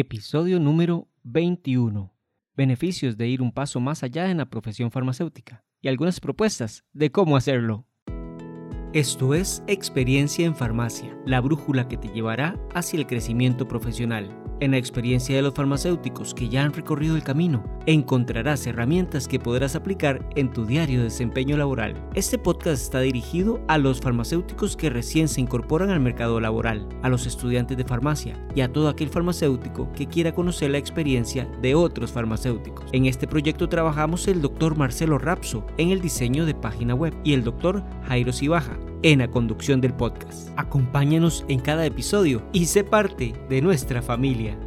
Episodio número 21. Beneficios de ir un paso más allá en la profesión farmacéutica y algunas propuestas de cómo hacerlo. Esto es Experiencia en Farmacia, la brújula que te llevará hacia el crecimiento profesional. En la experiencia de los farmacéuticos que ya han recorrido el camino, encontrarás herramientas que podrás aplicar en tu diario desempeño laboral. Este podcast está dirigido a los farmacéuticos que recién se incorporan al mercado laboral, a los estudiantes de farmacia y a todo aquel farmacéutico que quiera conocer la experiencia de otros farmacéuticos. En este proyecto trabajamos el doctor Marcelo Rapso en el diseño de página web y el doctor Jairo Cibaja en la conducción del podcast. Acompáñanos en cada episodio y sé parte de nuestra familia.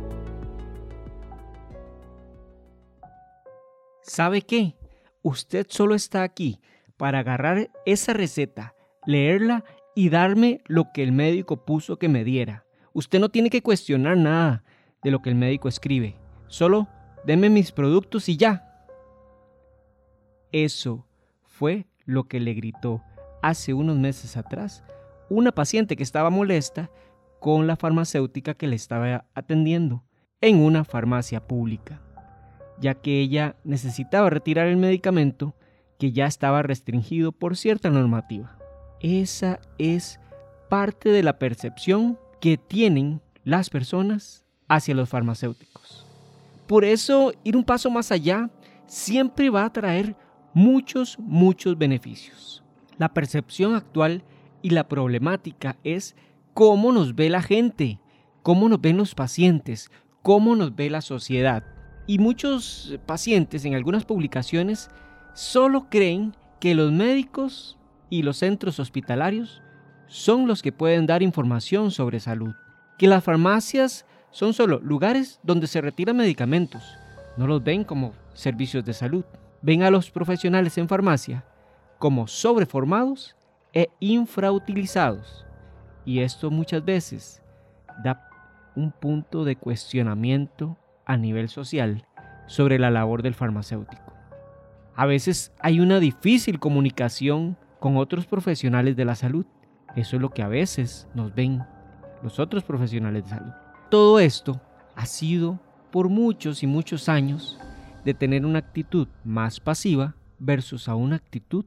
¿Sabe qué? Usted solo está aquí para agarrar esa receta, leerla y darme lo que el médico puso que me diera. Usted no tiene que cuestionar nada de lo que el médico escribe. Solo deme mis productos y ya. Eso fue lo que le gritó hace unos meses atrás una paciente que estaba molesta con la farmacéutica que le estaba atendiendo en una farmacia pública, ya que ella necesitaba retirar el medicamento que ya estaba restringido por cierta normativa. Esa es parte de la percepción que tienen las personas hacia los farmacéuticos. Por eso, ir un paso más allá siempre va a traer muchos, muchos beneficios. La percepción actual y la problemática es cómo nos ve la gente, cómo nos ven los pacientes, cómo nos ve la sociedad. Y muchos pacientes en algunas publicaciones solo creen que los médicos y los centros hospitalarios son los que pueden dar información sobre salud, que las farmacias son solo lugares donde se retiran medicamentos, no los ven como servicios de salud. Ven a los profesionales en farmacia como sobreformados e infrautilizados. Y esto muchas veces da un punto de cuestionamiento a nivel social sobre la labor del farmacéutico. A veces hay una difícil comunicación con otros profesionales de la salud. Eso es lo que a veces nos ven los otros profesionales de salud. Todo esto ha sido por muchos y muchos años de tener una actitud más pasiva versus a una actitud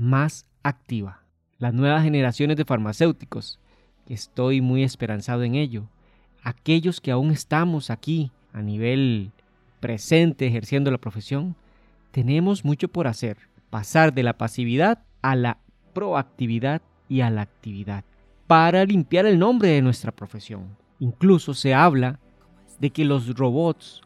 más activa. Las nuevas generaciones de farmacéuticos, que estoy muy esperanzado en ello, aquellos que aún estamos aquí a nivel presente ejerciendo la profesión, tenemos mucho por hacer, pasar de la pasividad a la proactividad y a la actividad, para limpiar el nombre de nuestra profesión. Incluso se habla de que los robots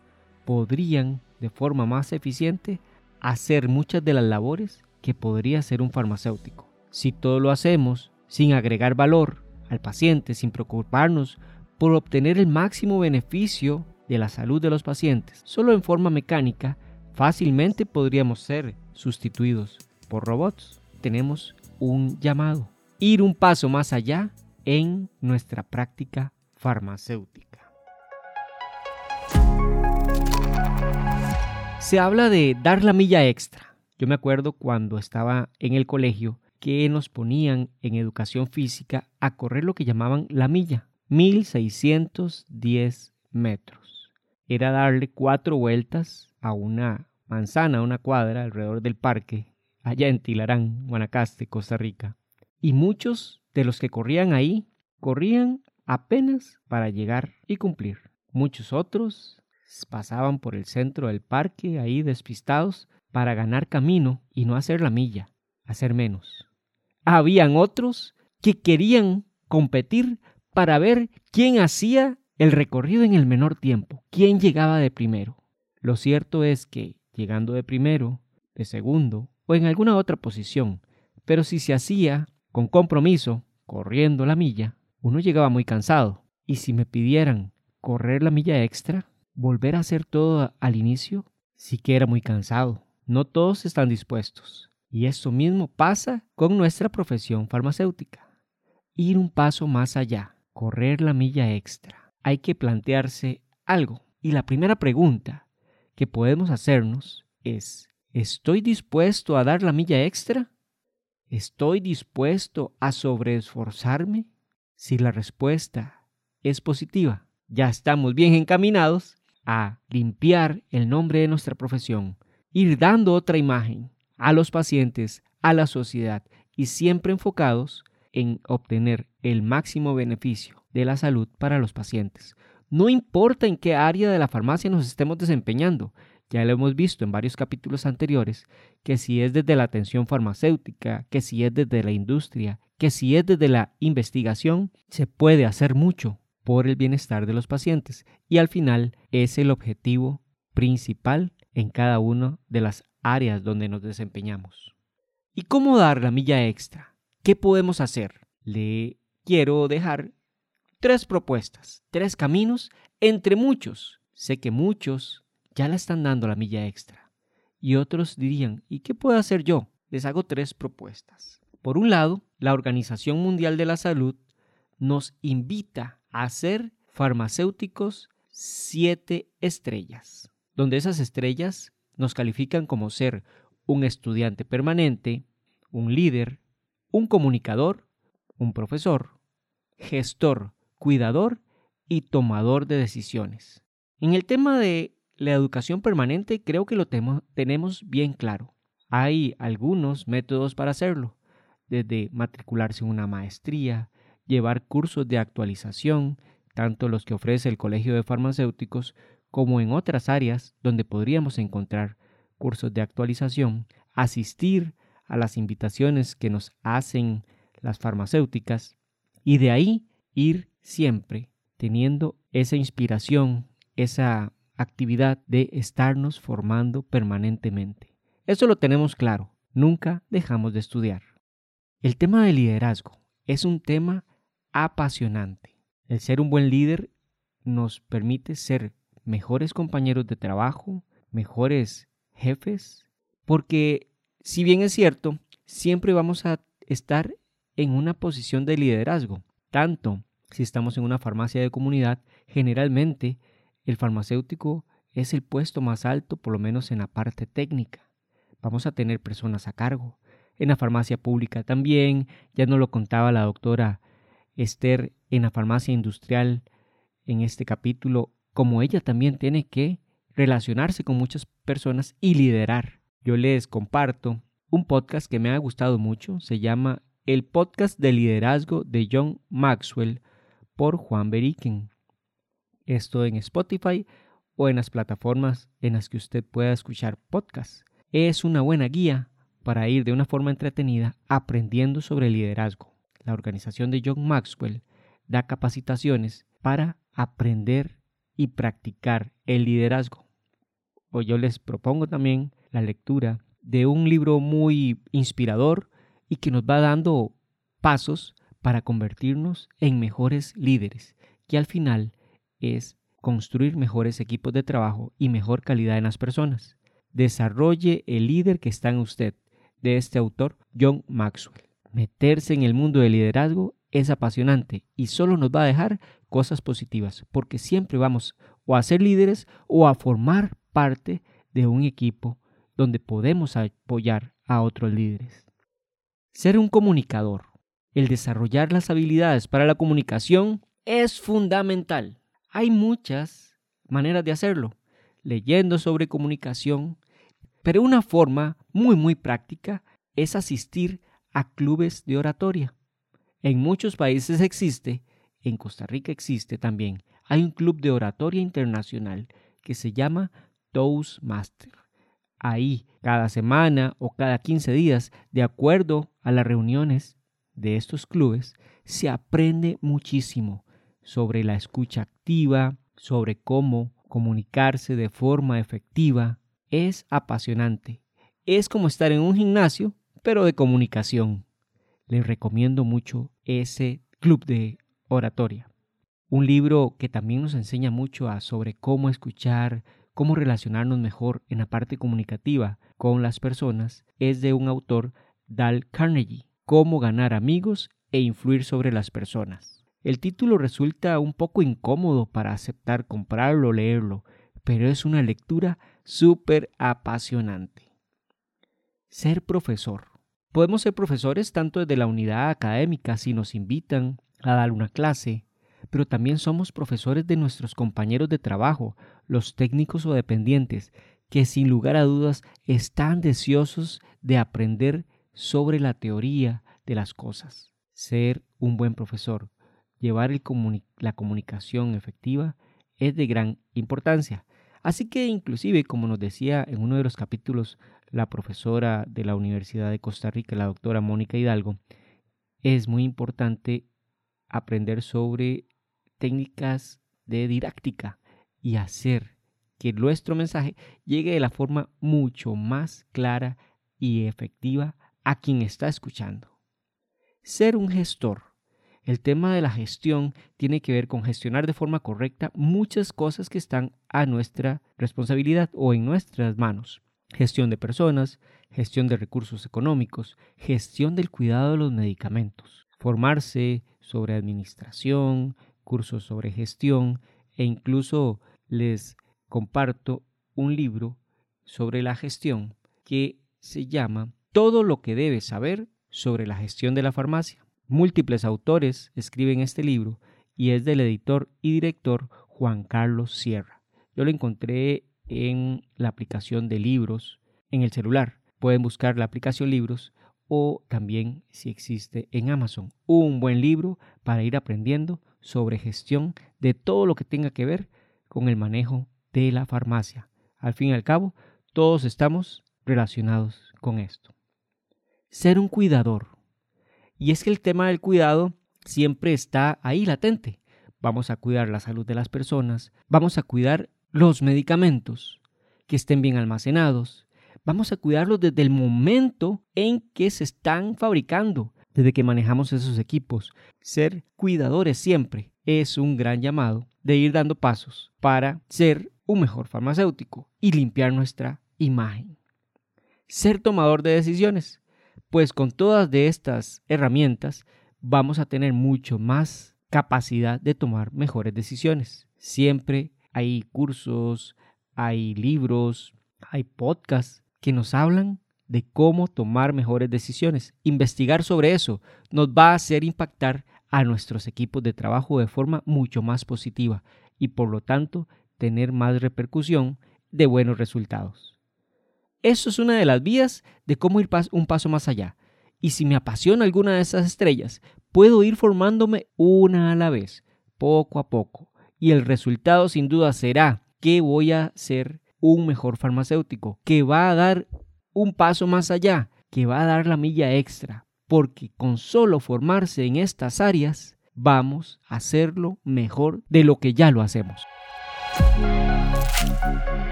podrían de forma más eficiente hacer muchas de las labores que podría ser un farmacéutico. Si todo lo hacemos sin agregar valor al paciente, sin preocuparnos por obtener el máximo beneficio de la salud de los pacientes, solo en forma mecánica, fácilmente podríamos ser sustituidos por robots. Tenemos un llamado, ir un paso más allá en nuestra práctica farmacéutica. Se habla de dar la milla extra yo me acuerdo cuando estaba en el colegio que nos ponían en educación física a correr lo que llamaban la milla, 1610 metros. Era darle cuatro vueltas a una manzana, a una cuadra alrededor del parque, allá en Tilarán, Guanacaste, Costa Rica. Y muchos de los que corrían ahí corrían apenas para llegar y cumplir. Muchos otros pasaban por el centro del parque ahí despistados para ganar camino y no hacer la milla, hacer menos. Habían otros que querían competir para ver quién hacía el recorrido en el menor tiempo, quién llegaba de primero. Lo cierto es que, llegando de primero, de segundo o en alguna otra posición, pero si se hacía con compromiso, corriendo la milla, uno llegaba muy cansado. Y si me pidieran correr la milla extra, volver a hacer todo al inicio, sí que era muy cansado. No todos están dispuestos. Y esto mismo pasa con nuestra profesión farmacéutica. Ir un paso más allá, correr la milla extra. Hay que plantearse algo. Y la primera pregunta que podemos hacernos es, ¿estoy dispuesto a dar la milla extra? ¿Estoy dispuesto a sobreesforzarme? Si la respuesta es positiva, ya estamos bien encaminados a limpiar el nombre de nuestra profesión, ir dando otra imagen a los pacientes, a la sociedad y siempre enfocados en obtener el máximo beneficio de la salud para los pacientes. No importa en qué área de la farmacia nos estemos desempeñando, ya lo hemos visto en varios capítulos anteriores, que si es desde la atención farmacéutica, que si es desde la industria, que si es desde la investigación, se puede hacer mucho por el bienestar de los pacientes y al final es el objetivo principal en cada una de las áreas donde nos desempeñamos. ¿Y cómo dar la milla extra? ¿Qué podemos hacer? Le quiero dejar tres propuestas, tres caminos entre muchos. Sé que muchos ya la están dando la milla extra. Y otros dirían, ¿y qué puedo hacer yo? Les hago tres propuestas. Por un lado, la Organización Mundial de la Salud nos invita a ser farmacéuticos siete estrellas, donde esas estrellas nos califican como ser un estudiante permanente, un líder, un comunicador, un profesor, gestor, cuidador y tomador de decisiones. En el tema de la educación permanente creo que lo tenemos bien claro. Hay algunos métodos para hacerlo desde matricularse en una maestría, llevar cursos de actualización, tanto los que ofrece el Colegio de Farmacéuticos como en otras áreas donde podríamos encontrar cursos de actualización, asistir a las invitaciones que nos hacen las farmacéuticas y de ahí ir siempre teniendo esa inspiración, esa actividad de estarnos formando permanentemente. Eso lo tenemos claro, nunca dejamos de estudiar. El tema del liderazgo es un tema apasionante. El ser un buen líder nos permite ser mejores compañeros de trabajo, mejores jefes, porque si bien es cierto, siempre vamos a estar en una posición de liderazgo, tanto si estamos en una farmacia de comunidad, generalmente el farmacéutico es el puesto más alto, por lo menos en la parte técnica. Vamos a tener personas a cargo, en la farmacia pública también, ya nos lo contaba la doctora Esther en la farmacia industrial en este capítulo, como ella también tiene que relacionarse con muchas personas y liderar. Yo les comparto un podcast que me ha gustado mucho, se llama El podcast de liderazgo de John Maxwell por Juan Beriken. Esto en Spotify o en las plataformas en las que usted pueda escuchar podcasts. Es una buena guía para ir de una forma entretenida aprendiendo sobre liderazgo. La organización de John Maxwell da capacitaciones para aprender y practicar el liderazgo. O yo les propongo también la lectura de un libro muy inspirador y que nos va dando pasos para convertirnos en mejores líderes, que al final es construir mejores equipos de trabajo y mejor calidad en las personas. Desarrolle el líder que está en usted de este autor, John Maxwell. Meterse en el mundo del liderazgo es apasionante y solo nos va a dejar cosas positivas, porque siempre vamos o a ser líderes o a formar parte de un equipo donde podemos apoyar a otros líderes. Ser un comunicador, el desarrollar las habilidades para la comunicación es fundamental. Hay muchas maneras de hacerlo, leyendo sobre comunicación, pero una forma muy muy práctica es asistir a clubes de oratoria. En muchos países existe, en Costa Rica existe también, hay un club de oratoria internacional que se llama Toastmaster. Ahí, cada semana o cada 15 días, de acuerdo a las reuniones de estos clubes, se aprende muchísimo sobre la escucha activa, sobre cómo comunicarse de forma efectiva, es apasionante. Es como estar en un gimnasio, pero de comunicación. Les recomiendo mucho ese club de oratoria. Un libro que también nos enseña mucho sobre cómo escuchar, cómo relacionarnos mejor en la parte comunicativa con las personas es de un autor, Dal Carnegie, Cómo ganar amigos e influir sobre las personas. El título resulta un poco incómodo para aceptar comprarlo o leerlo, pero es una lectura súper apasionante. Ser profesor. Podemos ser profesores tanto desde la unidad académica si nos invitan a dar una clase, pero también somos profesores de nuestros compañeros de trabajo, los técnicos o dependientes, que sin lugar a dudas están deseosos de aprender sobre la teoría de las cosas. Ser un buen profesor, llevar la comunicación efectiva es de gran importancia. Así que inclusive, como nos decía en uno de los capítulos la profesora de la Universidad de Costa Rica, la doctora Mónica Hidalgo, es muy importante aprender sobre técnicas de didáctica y hacer que nuestro mensaje llegue de la forma mucho más clara y efectiva a quien está escuchando. Ser un gestor el tema de la gestión tiene que ver con gestionar de forma correcta muchas cosas que están a nuestra responsabilidad o en nuestras manos. Gestión de personas, gestión de recursos económicos, gestión del cuidado de los medicamentos, formarse sobre administración, cursos sobre gestión e incluso les comparto un libro sobre la gestión que se llama Todo lo que debes saber sobre la gestión de la farmacia. Múltiples autores escriben este libro y es del editor y director Juan Carlos Sierra. Yo lo encontré en la aplicación de libros en el celular. Pueden buscar la aplicación libros o también si existe en Amazon. Un buen libro para ir aprendiendo sobre gestión de todo lo que tenga que ver con el manejo de la farmacia. Al fin y al cabo, todos estamos relacionados con esto. Ser un cuidador y es que el tema del cuidado siempre está ahí latente. Vamos a cuidar la salud de las personas, vamos a cuidar los medicamentos, que estén bien almacenados, vamos a cuidarlos desde el momento en que se están fabricando, desde que manejamos esos equipos. Ser cuidadores siempre es un gran llamado de ir dando pasos para ser un mejor farmacéutico y limpiar nuestra imagen. Ser tomador de decisiones pues con todas estas herramientas vamos a tener mucho más capacidad de tomar mejores decisiones. Siempre hay cursos, hay libros, hay podcasts que nos hablan de cómo tomar mejores decisiones. Investigar sobre eso nos va a hacer impactar a nuestros equipos de trabajo de forma mucho más positiva y por lo tanto tener más repercusión de buenos resultados. Eso es una de las vías de cómo ir un paso más allá. Y si me apasiona alguna de esas estrellas, puedo ir formándome una a la vez, poco a poco. Y el resultado sin duda será que voy a ser un mejor farmacéutico, que va a dar un paso más allá, que va a dar la milla extra, porque con solo formarse en estas áreas, vamos a hacerlo mejor de lo que ya lo hacemos.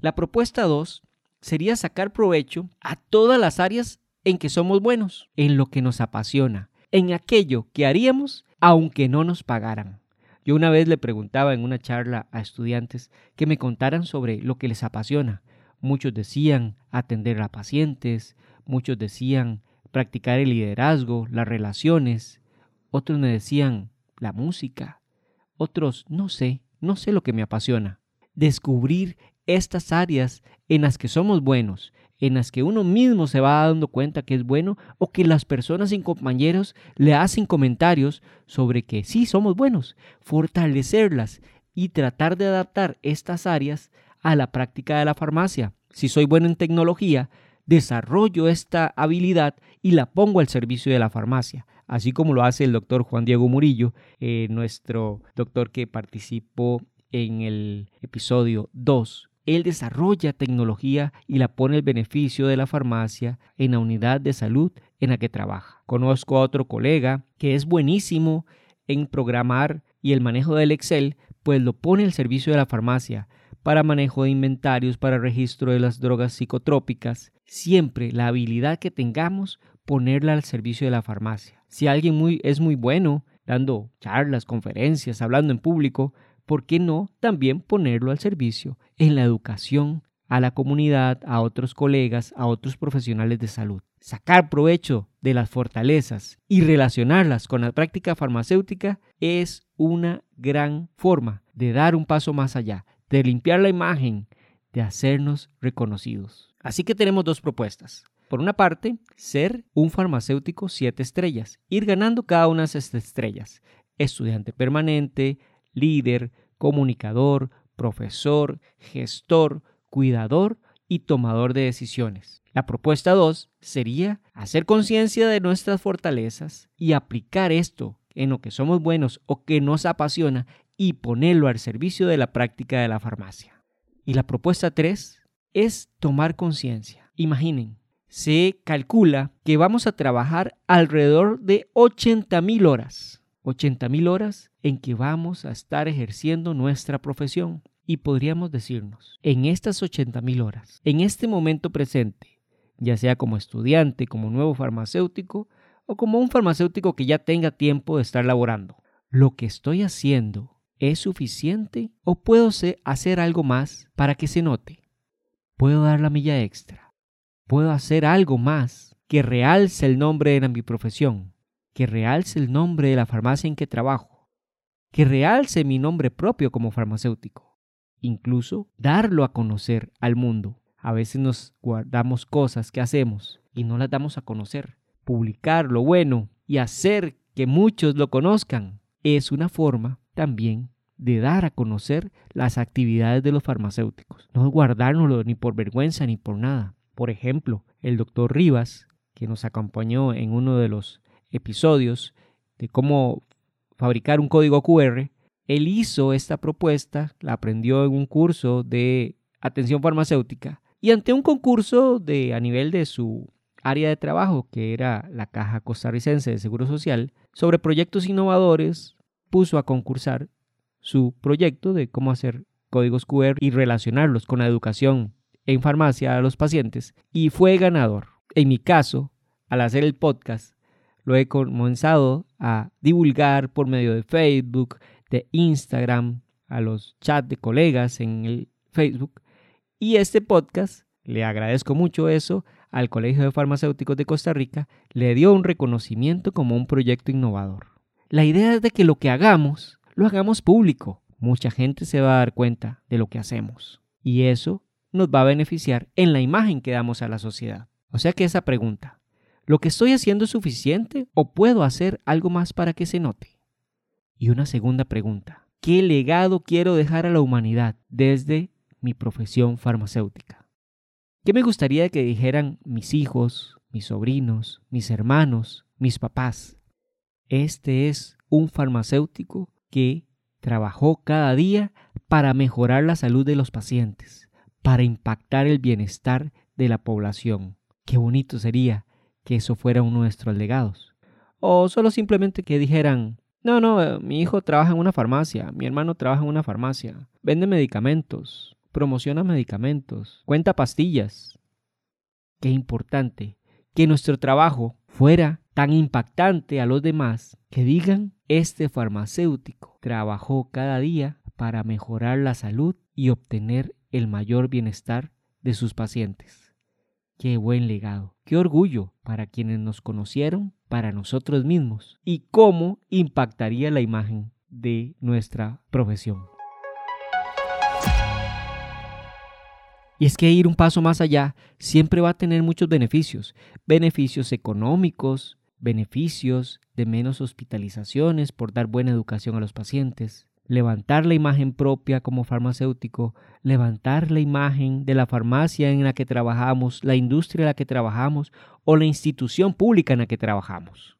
La propuesta 2 sería sacar provecho a todas las áreas en que somos buenos, en lo que nos apasiona, en aquello que haríamos aunque no nos pagaran. Yo una vez le preguntaba en una charla a estudiantes que me contaran sobre lo que les apasiona. Muchos decían atender a pacientes, muchos decían practicar el liderazgo, las relaciones, otros me decían la música, otros no sé, no sé lo que me apasiona. Descubrir estas áreas en las que somos buenos, en las que uno mismo se va dando cuenta que es bueno o que las personas y compañeros le hacen comentarios sobre que sí somos buenos, fortalecerlas y tratar de adaptar estas áreas a la práctica de la farmacia. Si soy bueno en tecnología, desarrollo esta habilidad y la pongo al servicio de la farmacia, así como lo hace el doctor Juan Diego Murillo, eh, nuestro doctor que participó en el episodio 2 él desarrolla tecnología y la pone el beneficio de la farmacia en la unidad de salud en la que trabaja. Conozco a otro colega que es buenísimo en programar y el manejo del Excel, pues lo pone al servicio de la farmacia para manejo de inventarios, para registro de las drogas psicotrópicas. Siempre la habilidad que tengamos, ponerla al servicio de la farmacia. Si alguien muy, es muy bueno dando charlas, conferencias, hablando en público, ¿por qué no también ponerlo al servicio en la educación a la comunidad, a otros colegas, a otros profesionales de salud? Sacar provecho de las fortalezas y relacionarlas con la práctica farmacéutica es una gran forma de dar un paso más allá, de limpiar la imagen, de hacernos reconocidos. Así que tenemos dos propuestas. Por una parte, ser un farmacéutico siete estrellas, ir ganando cada una de esas estrellas. Estudiante permanente, líder, comunicador, profesor, gestor, cuidador y tomador de decisiones. La propuesta 2 sería hacer conciencia de nuestras fortalezas y aplicar esto en lo que somos buenos o que nos apasiona y ponerlo al servicio de la práctica de la farmacia. Y la propuesta 3 es tomar conciencia. Imaginen, se calcula que vamos a trabajar alrededor de 80.000 horas. 80.000 horas en que vamos a estar ejerciendo nuestra profesión. Y podríamos decirnos, en estas 80.000 horas, en este momento presente, ya sea como estudiante, como nuevo farmacéutico o como un farmacéutico que ya tenga tiempo de estar laborando, ¿lo que estoy haciendo es suficiente o puedo hacer algo más para que se note? ¿Puedo dar la milla extra? puedo hacer algo más que realce el nombre de mi profesión, que realce el nombre de la farmacia en que trabajo, que realce mi nombre propio como farmacéutico, incluso darlo a conocer al mundo. A veces nos guardamos cosas que hacemos y no las damos a conocer. Publicar lo bueno y hacer que muchos lo conozcan es una forma también de dar a conocer las actividades de los farmacéuticos. No guardárnoslo ni por vergüenza ni por nada. Por ejemplo, el doctor Rivas, que nos acompañó en uno de los episodios de cómo fabricar un código QR, él hizo esta propuesta, la aprendió en un curso de atención farmacéutica y ante un concurso de a nivel de su área de trabajo, que era la Caja Costarricense de Seguro Social, sobre proyectos innovadores, puso a concursar su proyecto de cómo hacer códigos QR y relacionarlos con la educación en farmacia a los pacientes y fue ganador. En mi caso, al hacer el podcast, lo he comenzado a divulgar por medio de Facebook, de Instagram, a los chats de colegas en el Facebook. Y este podcast, le agradezco mucho eso, al Colegio de Farmacéuticos de Costa Rica, le dio un reconocimiento como un proyecto innovador. La idea es de que lo que hagamos, lo hagamos público. Mucha gente se va a dar cuenta de lo que hacemos. Y eso nos va a beneficiar en la imagen que damos a la sociedad. O sea que esa pregunta, ¿lo que estoy haciendo es suficiente o puedo hacer algo más para que se note? Y una segunda pregunta, ¿qué legado quiero dejar a la humanidad desde mi profesión farmacéutica? ¿Qué me gustaría que dijeran mis hijos, mis sobrinos, mis hermanos, mis papás? Este es un farmacéutico que trabajó cada día para mejorar la salud de los pacientes para impactar el bienestar de la población. Qué bonito sería que eso fuera uno de nuestros legados. O solo simplemente que dijeran, no, no, eh, mi hijo trabaja en una farmacia, mi hermano trabaja en una farmacia, vende medicamentos, promociona medicamentos, cuenta pastillas. Qué importante que nuestro trabajo fuera tan impactante a los demás que digan, este farmacéutico trabajó cada día para mejorar la salud y obtener el mayor bienestar de sus pacientes. Qué buen legado, qué orgullo para quienes nos conocieron, para nosotros mismos, y cómo impactaría la imagen de nuestra profesión. Y es que ir un paso más allá siempre va a tener muchos beneficios, beneficios económicos, beneficios de menos hospitalizaciones por dar buena educación a los pacientes, levantar la imagen propia como farmacéutico, levantar la imagen de la farmacia en la que trabajamos, la industria en la que trabajamos o la institución pública en la que trabajamos.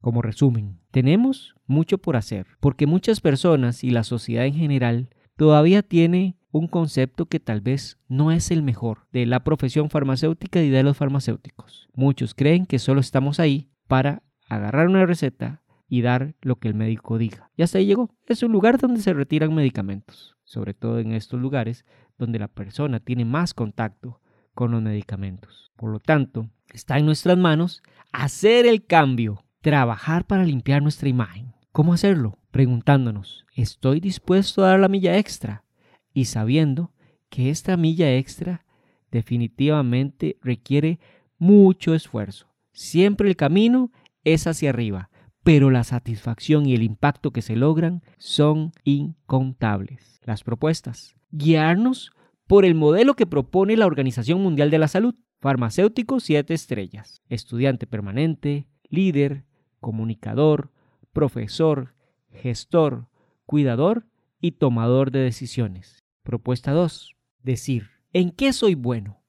Como resumen, tenemos mucho por hacer, porque muchas personas y la sociedad en general todavía tiene un concepto que tal vez no es el mejor de la profesión farmacéutica y de los farmacéuticos. Muchos creen que solo estamos ahí para agarrar una receta, y dar lo que el médico diga. Y hasta ahí llegó. Es un lugar donde se retiran medicamentos, sobre todo en estos lugares donde la persona tiene más contacto con los medicamentos. Por lo tanto, está en nuestras manos hacer el cambio, trabajar para limpiar nuestra imagen. ¿Cómo hacerlo? Preguntándonos, ¿estoy dispuesto a dar la milla extra? Y sabiendo que esta milla extra definitivamente requiere mucho esfuerzo. Siempre el camino es hacia arriba pero la satisfacción y el impacto que se logran son incontables. Las propuestas. Guiarnos por el modelo que propone la Organización Mundial de la Salud. Farmacéutico 7 estrellas. Estudiante permanente, líder, comunicador, profesor, gestor, cuidador y tomador de decisiones. Propuesta 2. Decir, ¿en qué soy bueno?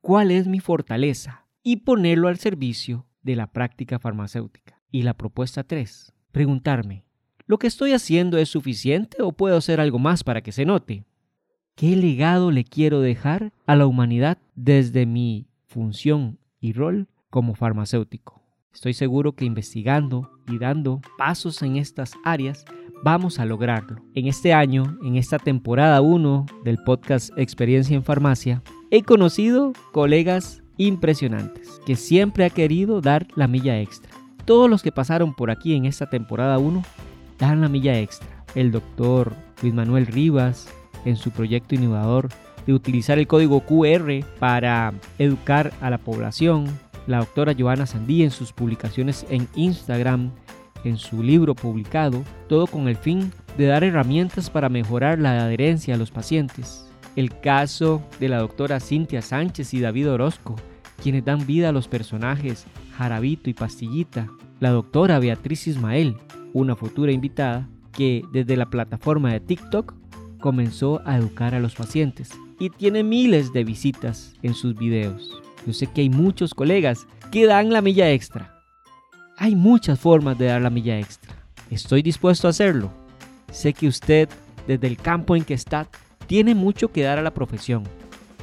¿Cuál es mi fortaleza? Y ponerlo al servicio de la práctica farmacéutica. Y la propuesta 3. Preguntarme, ¿lo que estoy haciendo es suficiente o puedo hacer algo más para que se note? ¿Qué legado le quiero dejar a la humanidad desde mi función y rol como farmacéutico? Estoy seguro que investigando y dando pasos en estas áreas vamos a lograrlo. En este año, en esta temporada 1 del podcast Experiencia en Farmacia, he conocido colegas impresionantes que siempre ha querido dar la milla extra. Todos los que pasaron por aquí en esta temporada 1 dan la milla extra. El doctor Luis Manuel Rivas en su proyecto innovador de utilizar el código QR para educar a la población. La doctora Joana Sandí en sus publicaciones en Instagram en su libro publicado, todo con el fin de dar herramientas para mejorar la adherencia a los pacientes. El caso de la doctora Cintia Sánchez y David Orozco, quienes dan vida a los personajes Jarabito y Pastillita. La doctora Beatriz Ismael, una futura invitada, que desde la plataforma de TikTok comenzó a educar a los pacientes y tiene miles de visitas en sus videos. Yo sé que hay muchos colegas que dan la milla extra, hay muchas formas de dar la milla extra. Estoy dispuesto a hacerlo. Sé que usted, desde el campo en que está, tiene mucho que dar a la profesión.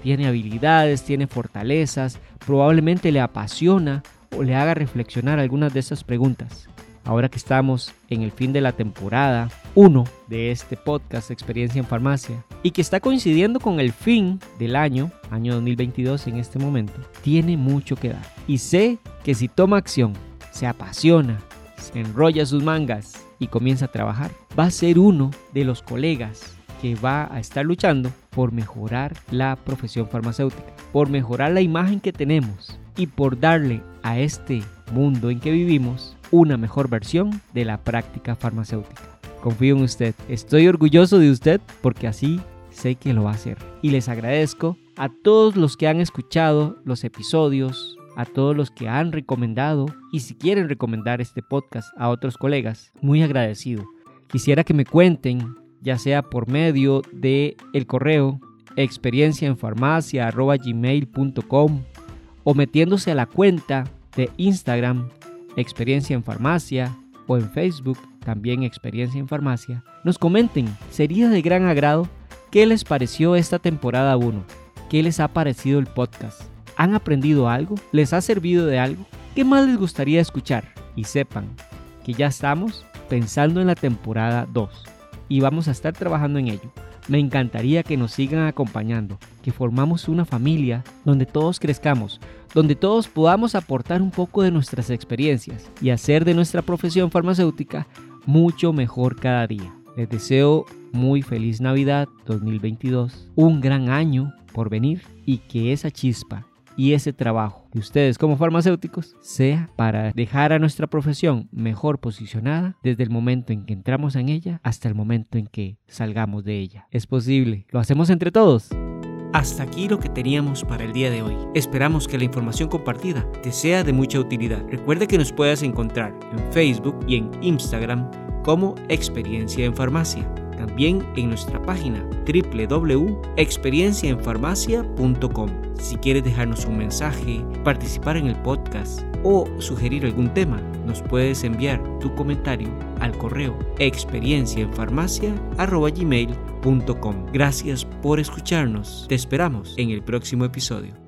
Tiene habilidades, tiene fortalezas, probablemente le apasiona o le haga reflexionar algunas de esas preguntas. Ahora que estamos en el fin de la temporada 1 de este podcast Experiencia en Farmacia y que está coincidiendo con el fin del año, año 2022 en este momento, tiene mucho que dar. Y sé que si toma acción se apasiona, se enrolla sus mangas y comienza a trabajar, va a ser uno de los colegas que va a estar luchando por mejorar la profesión farmacéutica, por mejorar la imagen que tenemos y por darle a este mundo en que vivimos una mejor versión de la práctica farmacéutica. Confío en usted, estoy orgulloso de usted porque así sé que lo va a hacer. Y les agradezco a todos los que han escuchado los episodios a todos los que han recomendado y si quieren recomendar este podcast a otros colegas, muy agradecido. Quisiera que me cuenten, ya sea por medio de el correo experiencia en farmacia gmail.com o metiéndose a la cuenta de Instagram experiencia en farmacia o en Facebook también experiencia en farmacia, nos comenten, sería de gran agrado qué les pareció esta temporada 1, qué les ha parecido el podcast ¿Han aprendido algo? ¿Les ha servido de algo? ¿Qué más les gustaría escuchar? Y sepan que ya estamos pensando en la temporada 2 y vamos a estar trabajando en ello. Me encantaría que nos sigan acompañando, que formamos una familia donde todos crezcamos, donde todos podamos aportar un poco de nuestras experiencias y hacer de nuestra profesión farmacéutica mucho mejor cada día. Les deseo muy feliz Navidad 2022, un gran año por venir y que esa chispa y ese trabajo de ustedes como farmacéuticos sea para dejar a nuestra profesión mejor posicionada desde el momento en que entramos en ella hasta el momento en que salgamos de ella. Es posible, lo hacemos entre todos. Hasta aquí lo que teníamos para el día de hoy. Esperamos que la información compartida te sea de mucha utilidad. Recuerda que nos puedes encontrar en Facebook y en Instagram como Experiencia en Farmacia también en nuestra página www.experienciaenfarmacia.com. Si quieres dejarnos un mensaje, participar en el podcast o sugerir algún tema, nos puedes enviar tu comentario al correo experienciaenfarmacia.gmail.com. Gracias por escucharnos. Te esperamos en el próximo episodio.